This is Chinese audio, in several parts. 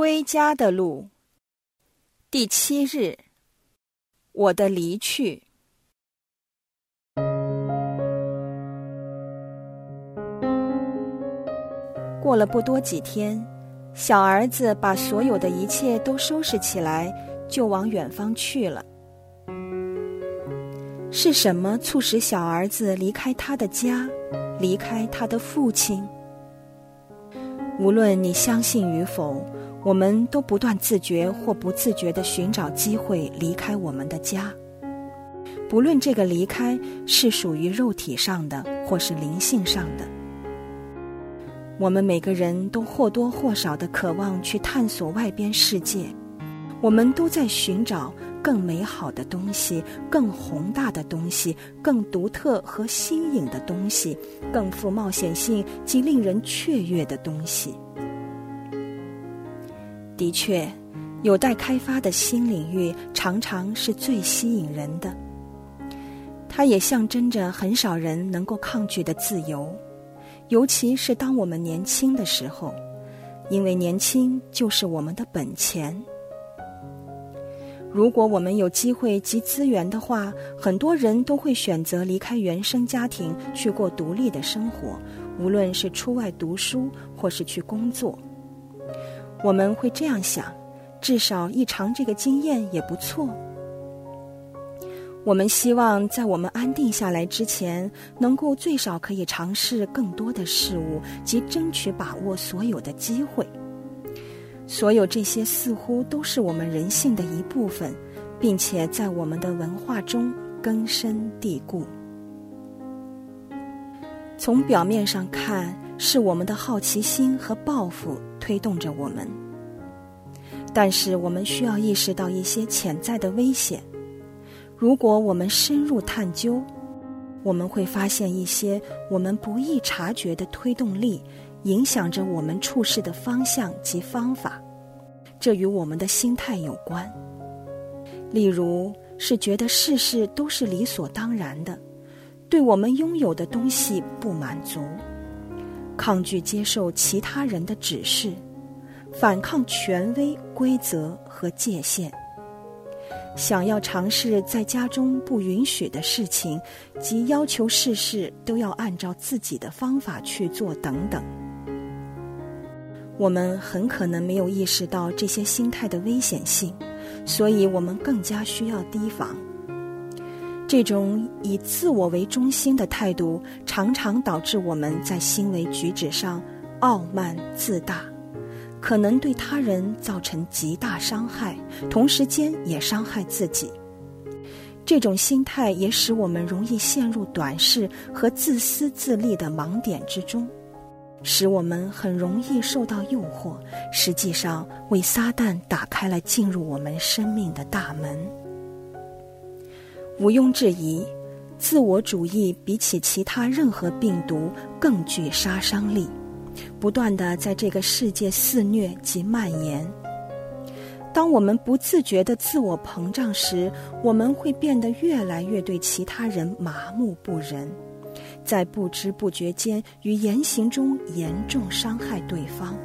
归家的路，第七日，我的离去。过了不多几天，小儿子把所有的一切都收拾起来，就往远方去了。是什么促使小儿子离开他的家，离开他的父亲？无论你相信与否，我们都不断自觉或不自觉地寻找机会离开我们的家。不论这个离开是属于肉体上的，或是灵性上的，我们每个人都或多或少地渴望去探索外边世界。我们都在寻找。更美好的东西，更宏大的东西，更独特和新颖的东西，更富冒险性及令人雀跃的东西。的确，有待开发的新领域常常是最吸引人的。它也象征着很少人能够抗拒的自由，尤其是当我们年轻的时候，因为年轻就是我们的本钱。如果我们有机会及资源的话，很多人都会选择离开原生家庭去过独立的生活，无论是出外读书或是去工作。我们会这样想：至少一尝这个经验也不错。我们希望在我们安定下来之前，能够最少可以尝试更多的事物，及争取把握所有的机会。所有这些似乎都是我们人性的一部分，并且在我们的文化中根深蒂固。从表面上看，是我们的好奇心和抱负推动着我们，但是我们需要意识到一些潜在的危险。如果我们深入探究，我们会发现一些我们不易察觉的推动力。影响着我们处事的方向及方法，这与我们的心态有关。例如，是觉得事事都是理所当然的，对我们拥有的东西不满足，抗拒接受其他人的指示，反抗权威、规则和界限，想要尝试在家中不允许的事情，及要求事事都要按照自己的方法去做等等。我们很可能没有意识到这些心态的危险性，所以我们更加需要提防。这种以自我为中心的态度，常常导致我们在行为举止上傲慢自大，可能对他人造成极大伤害，同时间也伤害自己。这种心态也使我们容易陷入短视和自私自利的盲点之中。使我们很容易受到诱惑，实际上为撒旦打开了进入我们生命的大门。毋庸置疑，自我主义比起其他任何病毒更具杀伤力，不断的在这个世界肆虐及蔓延。当我们不自觉的自我膨胀时，我们会变得越来越对其他人麻木不仁。在不知不觉间，与言行中严重伤害对方。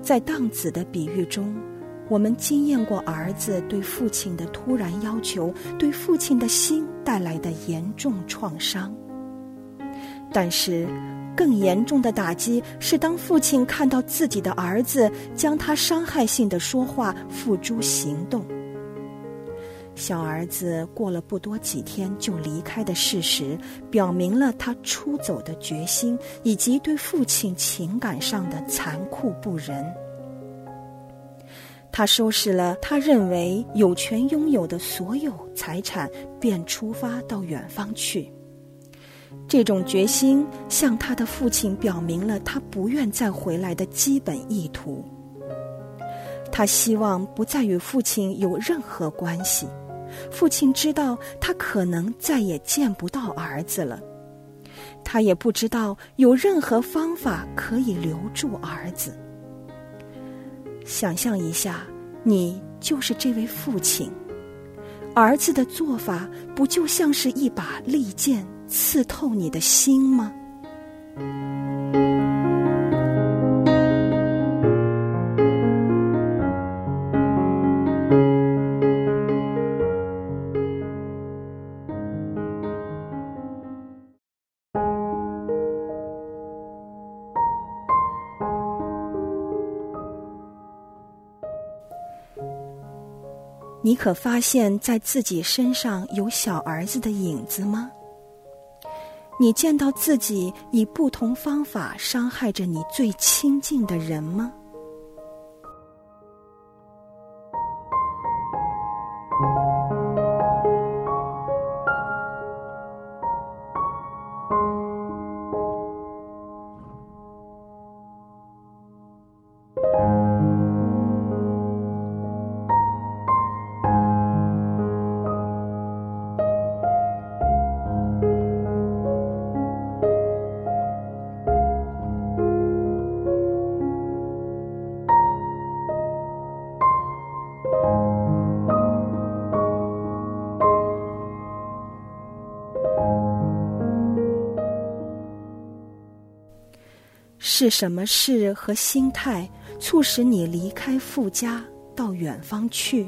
在荡子的比喻中，我们经验过儿子对父亲的突然要求，对父亲的心带来的严重创伤。但是，更严重的打击是，当父亲看到自己的儿子将他伤害性的说话付诸行动。小儿子过了不多几天就离开的事实，表明了他出走的决心，以及对父亲情感上的残酷不仁。他收拾了他认为有权拥有的所有财产，便出发到远方去。这种决心向他的父亲表明了他不愿再回来的基本意图。他希望不再与父亲有任何关系。父亲知道他可能再也见不到儿子了，他也不知道有任何方法可以留住儿子。想象一下，你就是这位父亲，儿子的做法不就像是一把利剑刺透你的心吗？你可发现在自己身上有小儿子的影子吗？你见到自己以不同方法伤害着你最亲近的人吗？是什么事和心态促使你离开富家到远方去？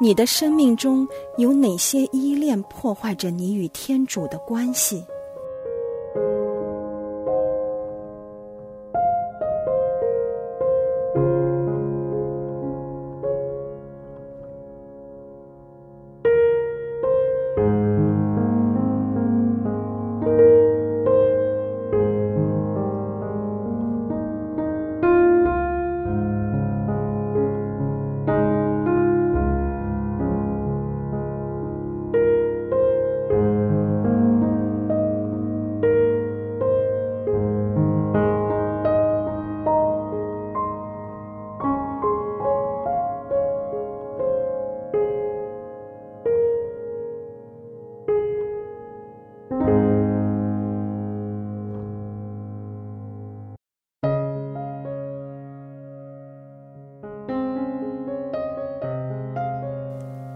你的生命中有哪些依恋破坏着你与天主的关系？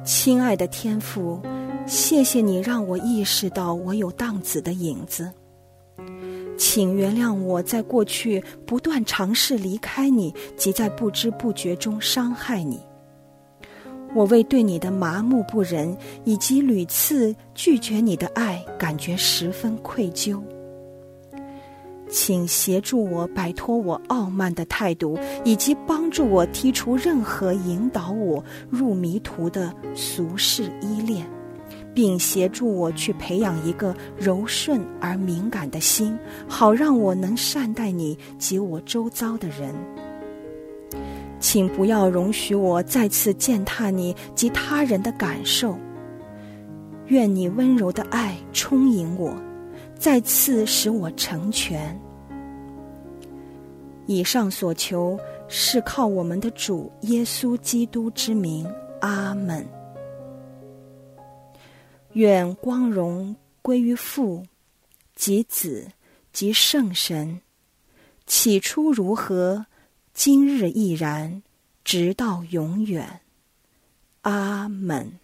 亲爱的天父，谢谢你让我意识到我有荡子的影子，请原谅我在过去不断尝试离开你，及在不知不觉中伤害你。我为对你的麻木不仁以及屡次拒绝你的爱感觉十分愧疚。请协助我摆脱我傲慢的态度，以及帮助我剔除任何引导我入迷途的俗世依恋，并协助我去培养一个柔顺而敏感的心，好让我能善待你及我周遭的人。请不要容许我再次践踏你及他人的感受。愿你温柔的爱充盈我。再次使我成全。以上所求是靠我们的主耶稣基督之名，阿门。愿光荣归于父、及子、及圣神，起初如何，今日亦然，直到永远，阿门。